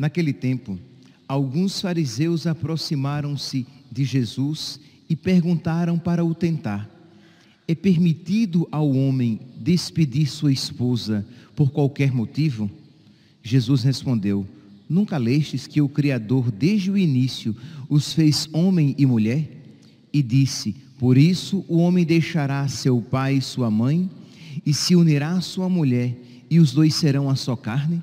Naquele tempo, alguns fariseus aproximaram-se de Jesus e perguntaram para o tentar: É permitido ao homem despedir sua esposa por qualquer motivo? Jesus respondeu: Nunca lestes que o Criador, desde o início, os fez homem e mulher? E disse: Por isso o homem deixará seu pai e sua mãe, e se unirá à sua mulher, e os dois serão a só carne?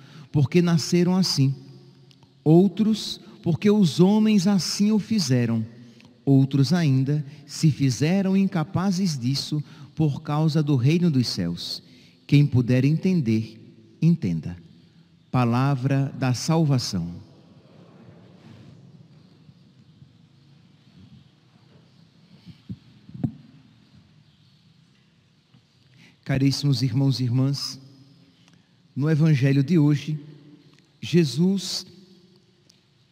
porque nasceram assim. Outros, porque os homens assim o fizeram. Outros ainda se fizeram incapazes disso por causa do reino dos céus. Quem puder entender, entenda. Palavra da salvação. Caríssimos irmãos e irmãs, no Evangelho de hoje, Jesus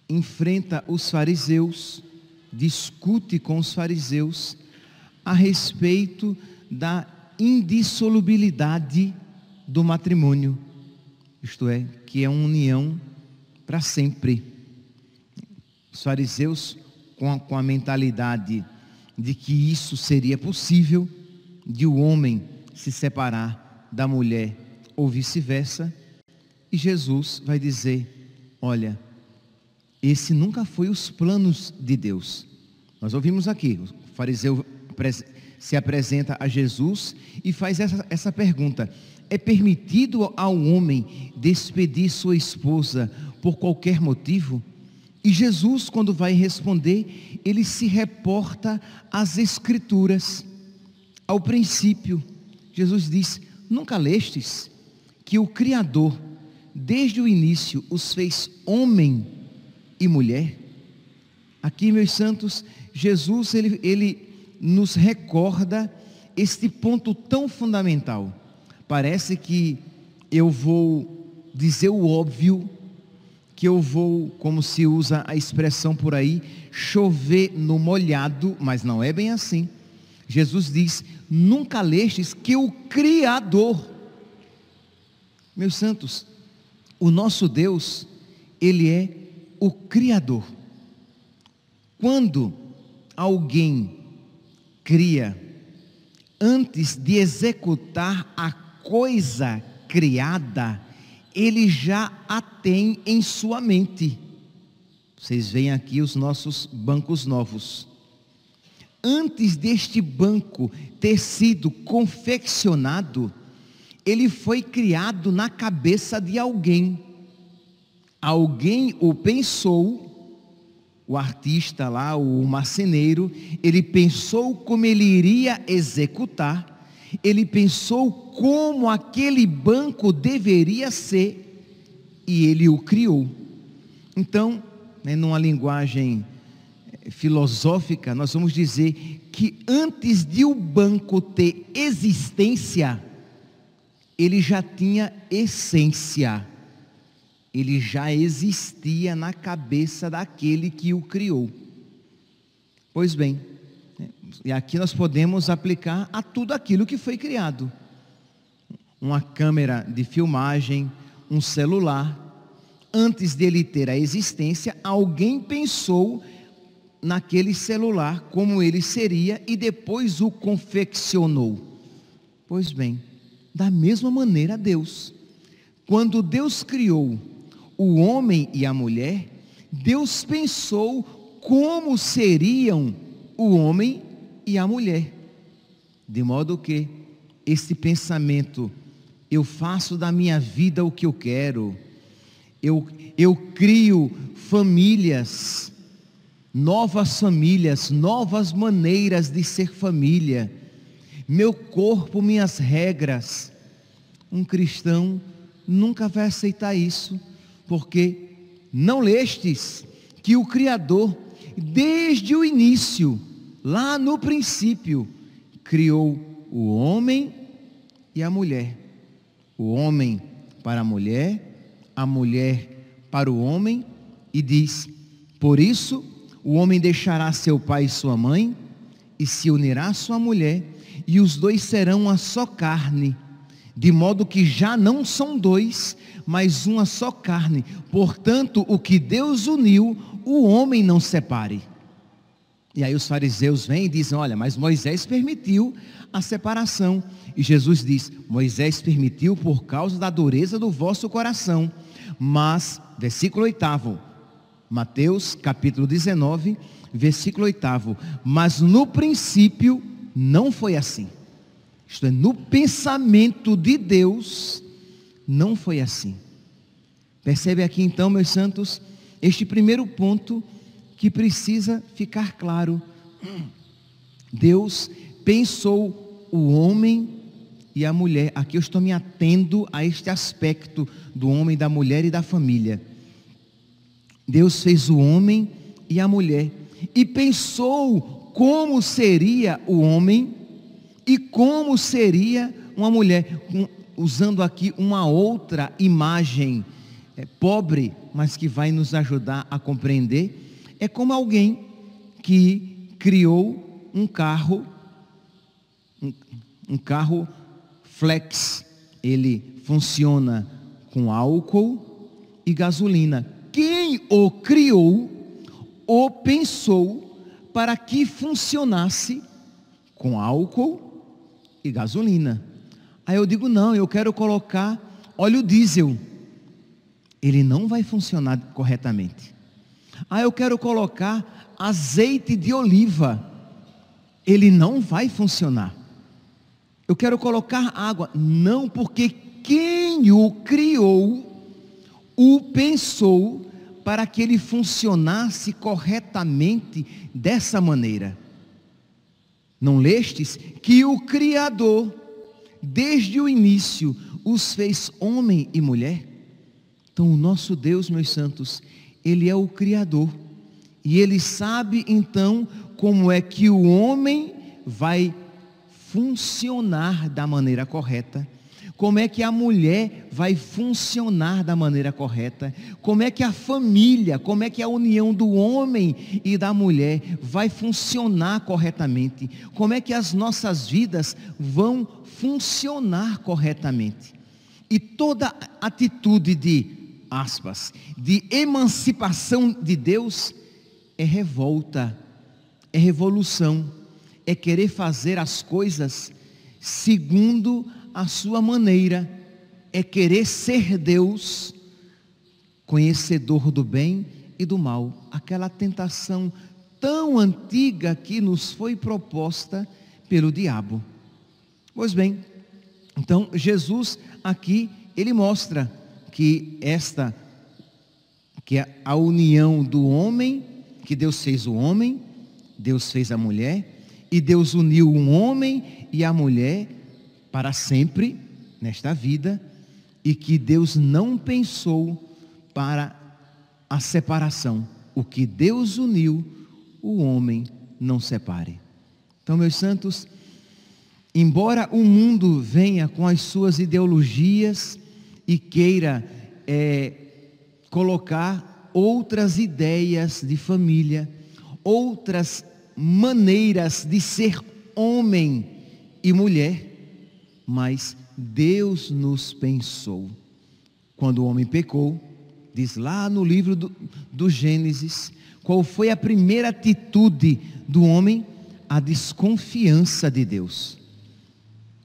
enfrenta os fariseus, discute com os fariseus a respeito da indissolubilidade do matrimônio, isto é, que é uma união para sempre. Os fariseus, com a, com a mentalidade de que isso seria possível, de o homem se separar da mulher ou vice-versa. E Jesus vai dizer: Olha, esse nunca foi os planos de Deus. Nós ouvimos aqui, o fariseu se apresenta a Jesus e faz essa, essa pergunta: É permitido ao homem despedir sua esposa por qualquer motivo? E Jesus, quando vai responder, ele se reporta às Escrituras, ao princípio. Jesus diz: Nunca lestes que o Criador, desde o início, os fez homem e mulher? Aqui, meus santos, Jesus, ele, ele nos recorda este ponto tão fundamental. Parece que eu vou dizer o óbvio, que eu vou, como se usa a expressão por aí, chover no molhado, mas não é bem assim. Jesus diz: Nunca lestes que o Criador, meus santos, o nosso Deus, Ele é o Criador. Quando alguém cria, antes de executar a coisa criada, ele já a tem em sua mente. Vocês veem aqui os nossos bancos novos antes deste banco ter sido confeccionado, ele foi criado na cabeça de alguém. Alguém o pensou, o artista lá, o marceneiro, ele pensou como ele iria executar, ele pensou como aquele banco deveria ser e ele o criou. Então, né, numa linguagem filosófica, nós vamos dizer que antes de o banco ter existência, ele já tinha essência. ele já existia na cabeça daquele que o criou. Pois bem, e aqui nós podemos aplicar a tudo aquilo que foi criado. Uma câmera de filmagem, um celular. Antes dele ter a existência, alguém pensou naquele celular como ele seria e depois o confeccionou. Pois bem, da mesma maneira Deus. Quando Deus criou o homem e a mulher, Deus pensou como seriam o homem e a mulher. De modo que esse pensamento, eu faço da minha vida o que eu quero, eu, eu crio famílias, novas famílias, novas maneiras de ser família, meu corpo, minhas regras. Um cristão nunca vai aceitar isso, porque não lestes que o Criador, desde o início, lá no princípio, criou o homem e a mulher. O homem para a mulher, a mulher para o homem, e diz: Por isso o homem deixará seu pai e sua mãe, e se unirá à sua mulher, e os dois serão uma só carne, de modo que já não são dois, mas uma só carne. Portanto, o que Deus uniu, o homem não separe. E aí os fariseus vêm e dizem: Olha, mas Moisés permitiu a separação. E Jesus diz: Moisés permitiu por causa da dureza do vosso coração. Mas, versículo 8, Mateus capítulo 19, versículo 8. Mas no princípio não foi assim. Isto é, no pensamento de Deus, não foi assim. Percebe aqui então, meus santos, este primeiro ponto que precisa ficar claro. Deus pensou o homem e a mulher. Aqui eu estou me atendo a este aspecto do homem, da mulher e da família. Deus fez o homem e a mulher e pensou como seria o homem e como seria uma mulher, usando aqui uma outra imagem é, pobre, mas que vai nos ajudar a compreender. É como alguém que criou um carro, um, um carro flex, ele funciona com álcool e gasolina quem o criou, o pensou para que funcionasse com álcool e gasolina. Aí eu digo: não, eu quero colocar óleo diesel. Ele não vai funcionar corretamente. Ah, eu quero colocar azeite de oliva. Ele não vai funcionar. Eu quero colocar água. Não, porque quem o criou o pensou para que ele funcionasse corretamente dessa maneira. Não lestes que o Criador, desde o início, os fez homem e mulher? Então, o nosso Deus, meus santos, Ele é o Criador. E Ele sabe então como é que o homem vai funcionar da maneira correta como é que a mulher vai funcionar da maneira correta, como é que a família, como é que a união do homem e da mulher vai funcionar corretamente, como é que as nossas vidas vão funcionar corretamente. E toda atitude de, aspas, de emancipação de Deus é revolta, é revolução, é querer fazer as coisas segundo a sua maneira é querer ser Deus, conhecedor do bem e do mal. Aquela tentação tão antiga que nos foi proposta pelo diabo. Pois bem, então Jesus aqui ele mostra que esta que é a união do homem, que Deus fez o homem, Deus fez a mulher, e Deus uniu um homem e a mulher para sempre nesta vida e que Deus não pensou para a separação. O que Deus uniu, o homem não separe. Então, meus santos, embora o mundo venha com as suas ideologias e queira é, colocar outras ideias de família, outras maneiras de ser homem e mulher, mas Deus nos pensou. Quando o homem pecou, diz lá no livro do, do Gênesis, qual foi a primeira atitude do homem? A desconfiança de Deus.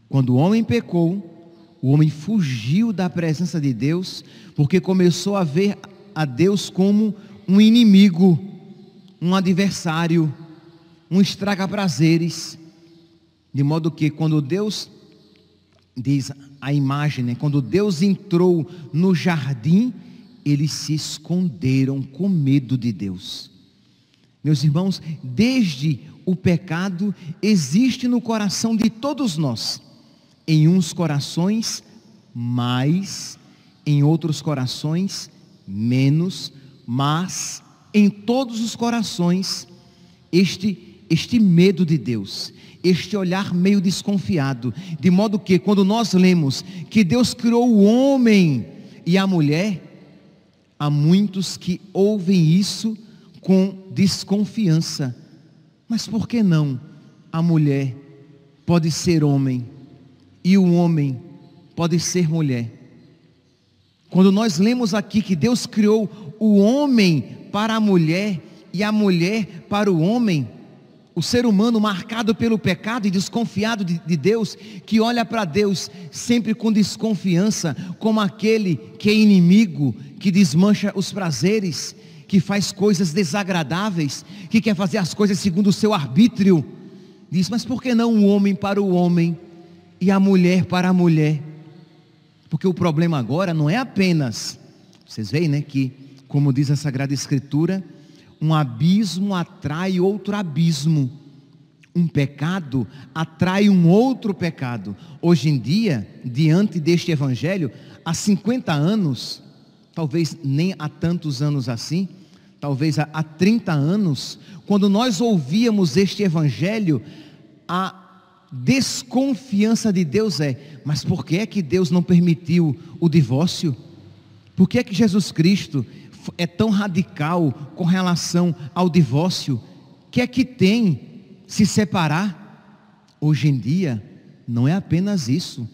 Quando o homem pecou, o homem fugiu da presença de Deus, porque começou a ver a Deus como um inimigo, um adversário, um estraga-prazeres. De modo que quando Deus, diz a imagem, né, quando Deus entrou no jardim, eles se esconderam com medo de Deus. Meus irmãos, desde o pecado existe no coração de todos nós, em uns corações mais, em outros corações menos, mas em todos os corações este este medo de Deus, este olhar meio desconfiado, de modo que quando nós lemos que Deus criou o homem e a mulher, há muitos que ouvem isso com desconfiança. Mas por que não a mulher pode ser homem e o homem pode ser mulher? Quando nós lemos aqui que Deus criou o homem para a mulher e a mulher para o homem, o ser humano marcado pelo pecado e desconfiado de, de Deus, que olha para Deus sempre com desconfiança, como aquele que é inimigo, que desmancha os prazeres, que faz coisas desagradáveis, que quer fazer as coisas segundo o seu arbítrio. Diz, mas por que não o homem para o homem e a mulher para a mulher? Porque o problema agora não é apenas, vocês veem, né, que, como diz a Sagrada Escritura, um abismo atrai outro abismo. Um pecado atrai um outro pecado. Hoje em dia, diante deste evangelho, há 50 anos, talvez nem há tantos anos assim, talvez há 30 anos, quando nós ouvíamos este evangelho, a desconfiança de Deus é: mas por que é que Deus não permitiu o divórcio? Por que é que Jesus Cristo é tão radical com relação ao divórcio, que é que tem se separar? Hoje em dia, não é apenas isso.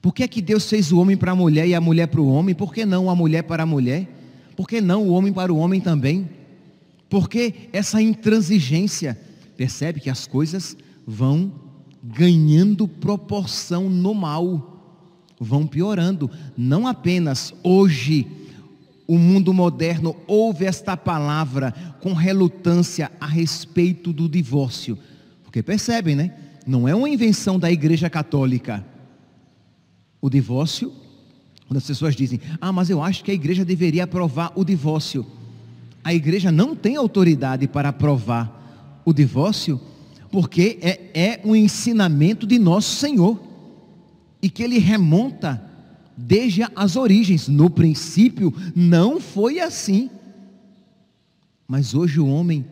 Por que é que Deus fez o homem para a mulher e a mulher para o homem? Por que não a mulher para a mulher? Por que não o homem para o homem também? Por que essa intransigência? Percebe que as coisas vão ganhando proporção no mal, vão piorando. Não apenas hoje o mundo moderno ouve esta palavra com relutância a respeito do divórcio. Porque percebem, né? Não é uma invenção da Igreja Católica. O divórcio, quando as pessoas dizem, ah, mas eu acho que a igreja deveria aprovar o divórcio. A igreja não tem autoridade para aprovar o divórcio, porque é, é um ensinamento de nosso Senhor. E que ele remonta desde as origens. No princípio não foi assim. Mas hoje o homem,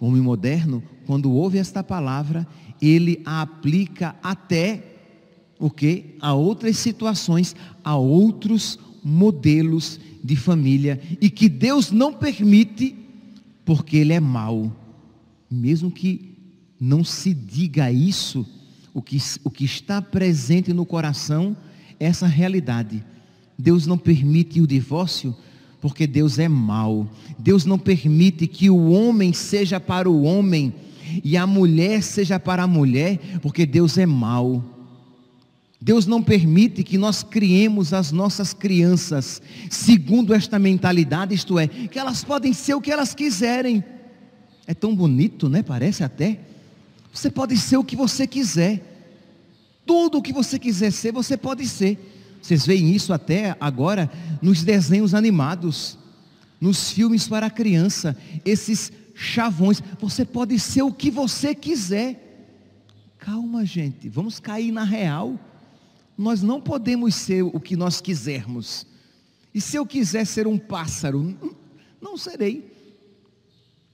o homem moderno, quando ouve esta palavra, ele a aplica até o que? A outras situações, a outros modelos de família e que Deus não permite porque ele é mau. Mesmo que não se diga isso, o que, o que está presente no coração essa realidade. Deus não permite o divórcio porque Deus é mau. Deus não permite que o homem seja para o homem e a mulher seja para a mulher, porque Deus é mau. Deus não permite que nós criemos as nossas crianças segundo esta mentalidade, isto é, que elas podem ser o que elas quiserem. É tão bonito, né? Parece até. Você pode ser o que você quiser. Tudo o que você quiser ser, você pode ser. Vocês veem isso até agora nos desenhos animados, nos filmes para criança, esses chavões. Você pode ser o que você quiser. Calma, gente, vamos cair na real. Nós não podemos ser o que nós quisermos. E se eu quiser ser um pássaro, não serei.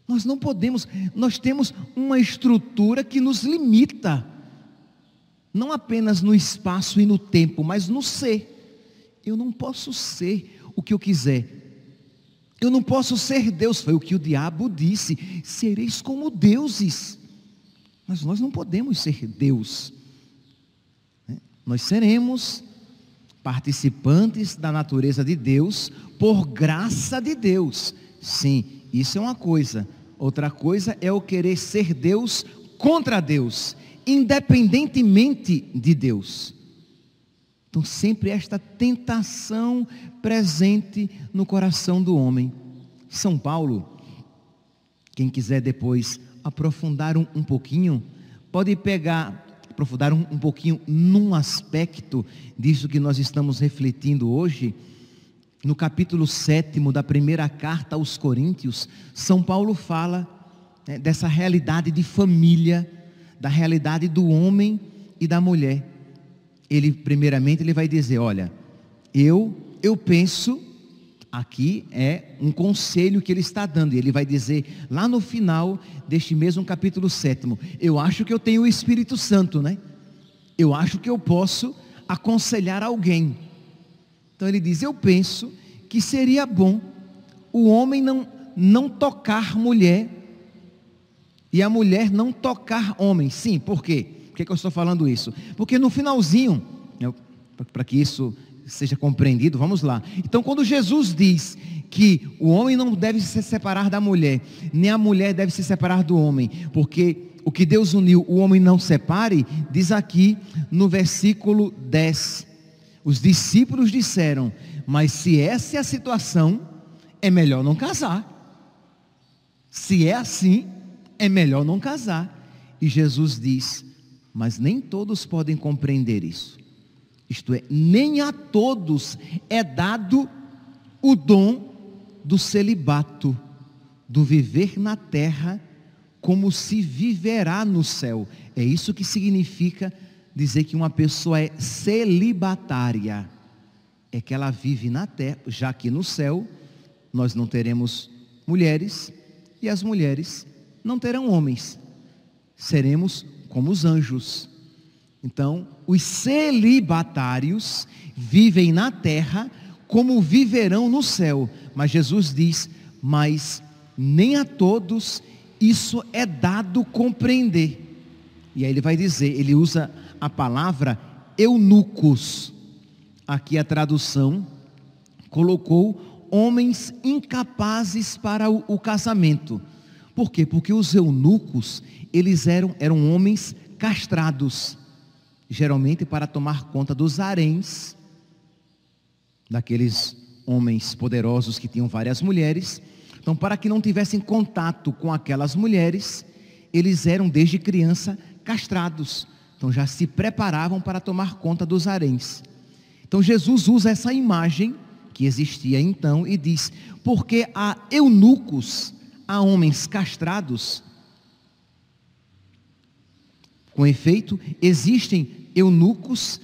Nós não podemos, nós temos uma estrutura que nos limita não apenas no espaço e no tempo, mas no ser. Eu não posso ser o que eu quiser. Eu não posso ser Deus, foi o que o diabo disse. Sereis como deuses. Mas nós não podemos ser Deus. Né? Nós seremos participantes da natureza de Deus por graça de Deus. Sim, isso é uma coisa. Outra coisa é o querer ser Deus contra Deus, independentemente de Deus. Então, sempre esta tentação presente no coração do homem. São Paulo, quem quiser depois aprofundar um, um pouquinho, pode pegar, aprofundar um, um pouquinho num aspecto disso que nós estamos refletindo hoje. No capítulo 7 da primeira carta aos Coríntios, São Paulo fala né, dessa realidade de família, da realidade do homem e da mulher ele primeiramente ele vai dizer, olha, eu eu penso aqui é um conselho que ele está dando, e ele vai dizer lá no final deste mesmo capítulo sétimo, eu acho que eu tenho o Espírito Santo, né? Eu acho que eu posso aconselhar alguém. Então ele diz, eu penso que seria bom o homem não não tocar mulher e a mulher não tocar homem. Sim, por quê? Por que, que eu estou falando isso? Porque no finalzinho, para que isso seja compreendido, vamos lá. Então, quando Jesus diz que o homem não deve se separar da mulher, nem a mulher deve se separar do homem, porque o que Deus uniu, o homem não separe, diz aqui no versículo 10. Os discípulos disseram: Mas se essa é a situação, é melhor não casar. Se é assim, é melhor não casar. E Jesus diz: mas nem todos podem compreender isso. Isto é, nem a todos é dado o dom do celibato, do viver na terra como se viverá no céu. É isso que significa dizer que uma pessoa é celibatária. É que ela vive na terra, já que no céu nós não teremos mulheres e as mulheres não terão homens. Seremos como os anjos. Então, os celibatários vivem na terra como viverão no céu. Mas Jesus diz: Mas nem a todos isso é dado compreender. E aí ele vai dizer, ele usa a palavra eunucos. Aqui a tradução colocou homens incapazes para o, casamento. Por quê? Porque os eunucos, eles eram, eram homens castrados, geralmente para tomar conta dos haréns, daqueles homens poderosos que tinham várias mulheres. Então, para que não tivessem contato com aquelas mulheres, eles eram desde criança castrados. Então já se preparavam para tomar conta dos haréns. Então Jesus usa essa imagem que existia então e diz: porque há eunucos a homens castrados. Com efeito, existem eunucos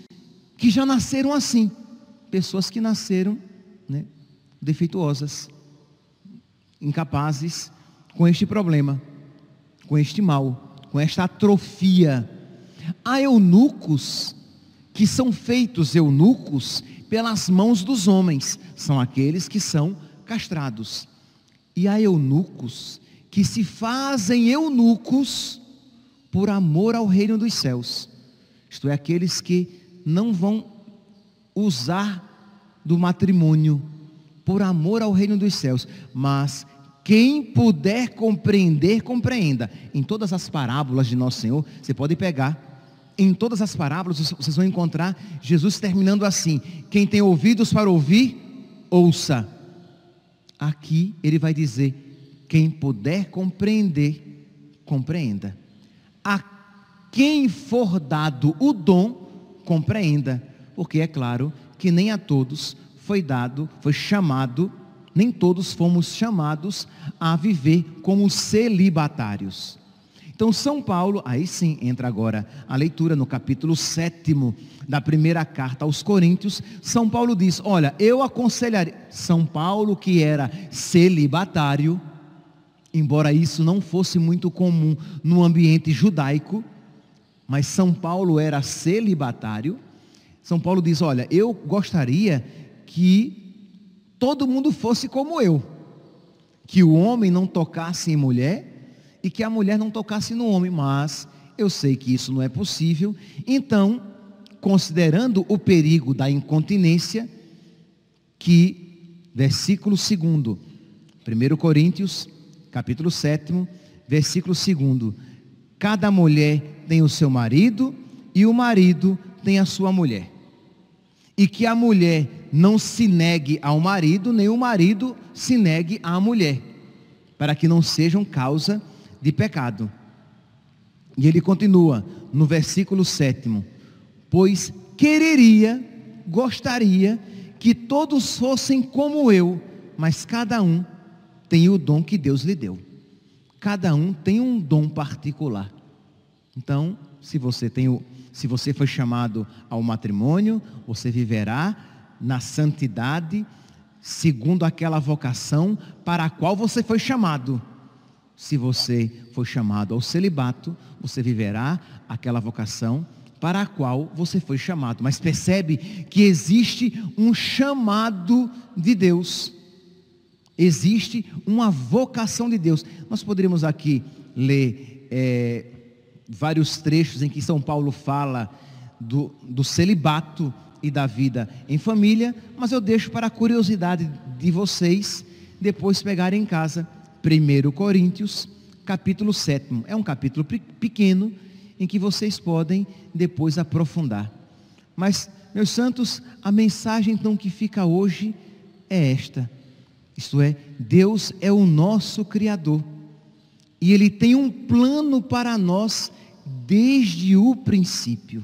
que já nasceram assim, pessoas que nasceram né, defeituosas, incapazes com este problema, com este mal, com esta atrofia. Há eunucos que são feitos eunucos pelas mãos dos homens, são aqueles que são castrados. E há eunucos que se fazem eunucos por amor ao reino dos céus. Isto é, aqueles que não vão usar do matrimônio por amor ao reino dos céus, mas quem puder compreender, compreenda. Em todas as parábolas de nosso Senhor, você pode pegar em todas as parábolas vocês vão encontrar Jesus terminando assim: quem tem ouvidos para ouvir, ouça. Aqui ele vai dizer: quem puder compreender, compreenda. A quem for dado o dom, compreenda. Porque é claro que nem a todos foi dado, foi chamado, nem todos fomos chamados a viver como celibatários. Então, São Paulo, aí sim entra agora a leitura no capítulo 7 da primeira carta aos Coríntios. São Paulo diz: Olha, eu aconselharia. São Paulo, que era celibatário, embora isso não fosse muito comum no ambiente judaico, mas São Paulo era celibatário. São Paulo diz: Olha, eu gostaria que todo mundo fosse como eu. que o homem não tocasse em mulher e que a mulher não tocasse no homem, mas eu sei que isso não é possível, então, considerando o perigo da incontinência, que versículo 2, 1 Coríntios, capítulo 7, versículo 2, cada mulher tem o seu marido e o marido tem a sua mulher. E que a mulher não se negue ao marido, nem o marido se negue à mulher, para que não sejam causa de pecado. E ele continua no versículo 7: Pois quereria, gostaria que todos fossem como eu, mas cada um tem o dom que Deus lhe deu. Cada um tem um dom particular. Então, se você tem o, se você foi chamado ao matrimônio, você viverá na santidade segundo aquela vocação para a qual você foi chamado. Se você foi chamado ao celibato, você viverá aquela vocação para a qual você foi chamado. Mas percebe que existe um chamado de Deus. Existe uma vocação de Deus. Nós poderíamos aqui ler é, vários trechos em que São Paulo fala do, do celibato e da vida em família, mas eu deixo para a curiosidade de vocês depois pegarem em casa 1 Coríntios, capítulo 7. É um capítulo pequeno em que vocês podem depois aprofundar. Mas, meus santos, a mensagem então que fica hoje é esta. Isto é, Deus é o nosso Criador. E Ele tem um plano para nós desde o princípio.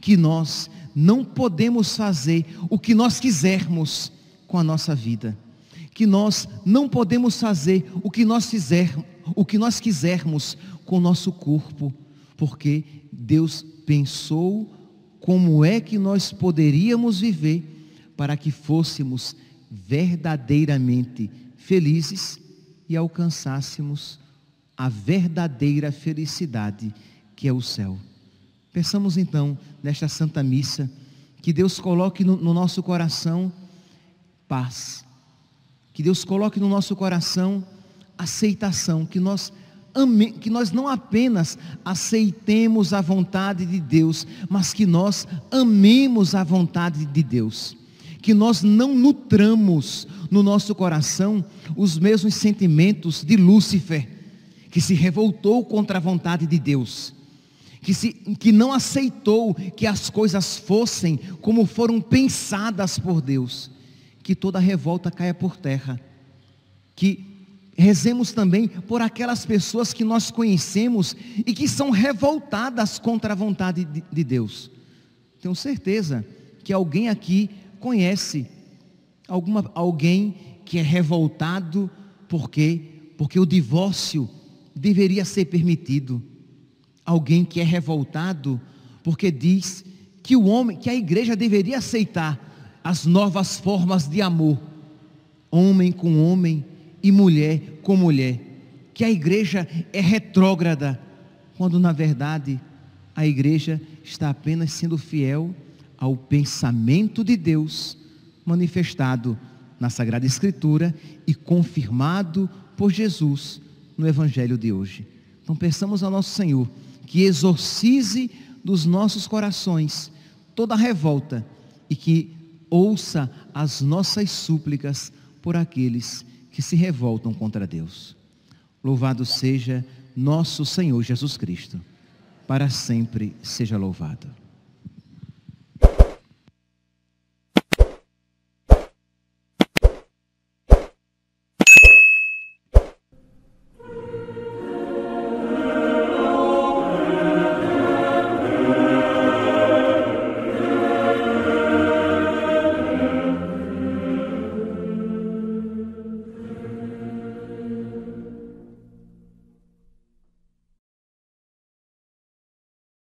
Que nós não podemos fazer o que nós quisermos com a nossa vida que nós não podemos fazer o que nós fizer, o que nós quisermos com o nosso corpo, porque Deus pensou como é que nós poderíamos viver para que fôssemos verdadeiramente felizes e alcançássemos a verdadeira felicidade que é o céu. Pensamos então nesta Santa Missa, que Deus coloque no, no nosso coração paz, que Deus coloque no nosso coração aceitação, que nós ame, que nós não apenas aceitemos a vontade de Deus, mas que nós amemos a vontade de Deus. Que nós não nutramos no nosso coração os mesmos sentimentos de Lúcifer, que se revoltou contra a vontade de Deus. Que, se, que não aceitou que as coisas fossem como foram pensadas por Deus que toda revolta caia por terra. Que rezemos também por aquelas pessoas que nós conhecemos e que são revoltadas contra a vontade de, de Deus. Tenho certeza que alguém aqui conhece alguma, alguém que é revoltado porque porque o divórcio deveria ser permitido. Alguém que é revoltado porque diz que o homem, que a igreja deveria aceitar as novas formas de amor, homem com homem e mulher com mulher. Que a igreja é retrógrada, quando na verdade a igreja está apenas sendo fiel ao pensamento de Deus manifestado na Sagrada Escritura e confirmado por Jesus no Evangelho de hoje. Então peçamos ao nosso Senhor que exorcize dos nossos corações toda a revolta e que ouça as nossas súplicas por aqueles que se revoltam contra Deus. Louvado seja nosso Senhor Jesus Cristo, para sempre seja louvado.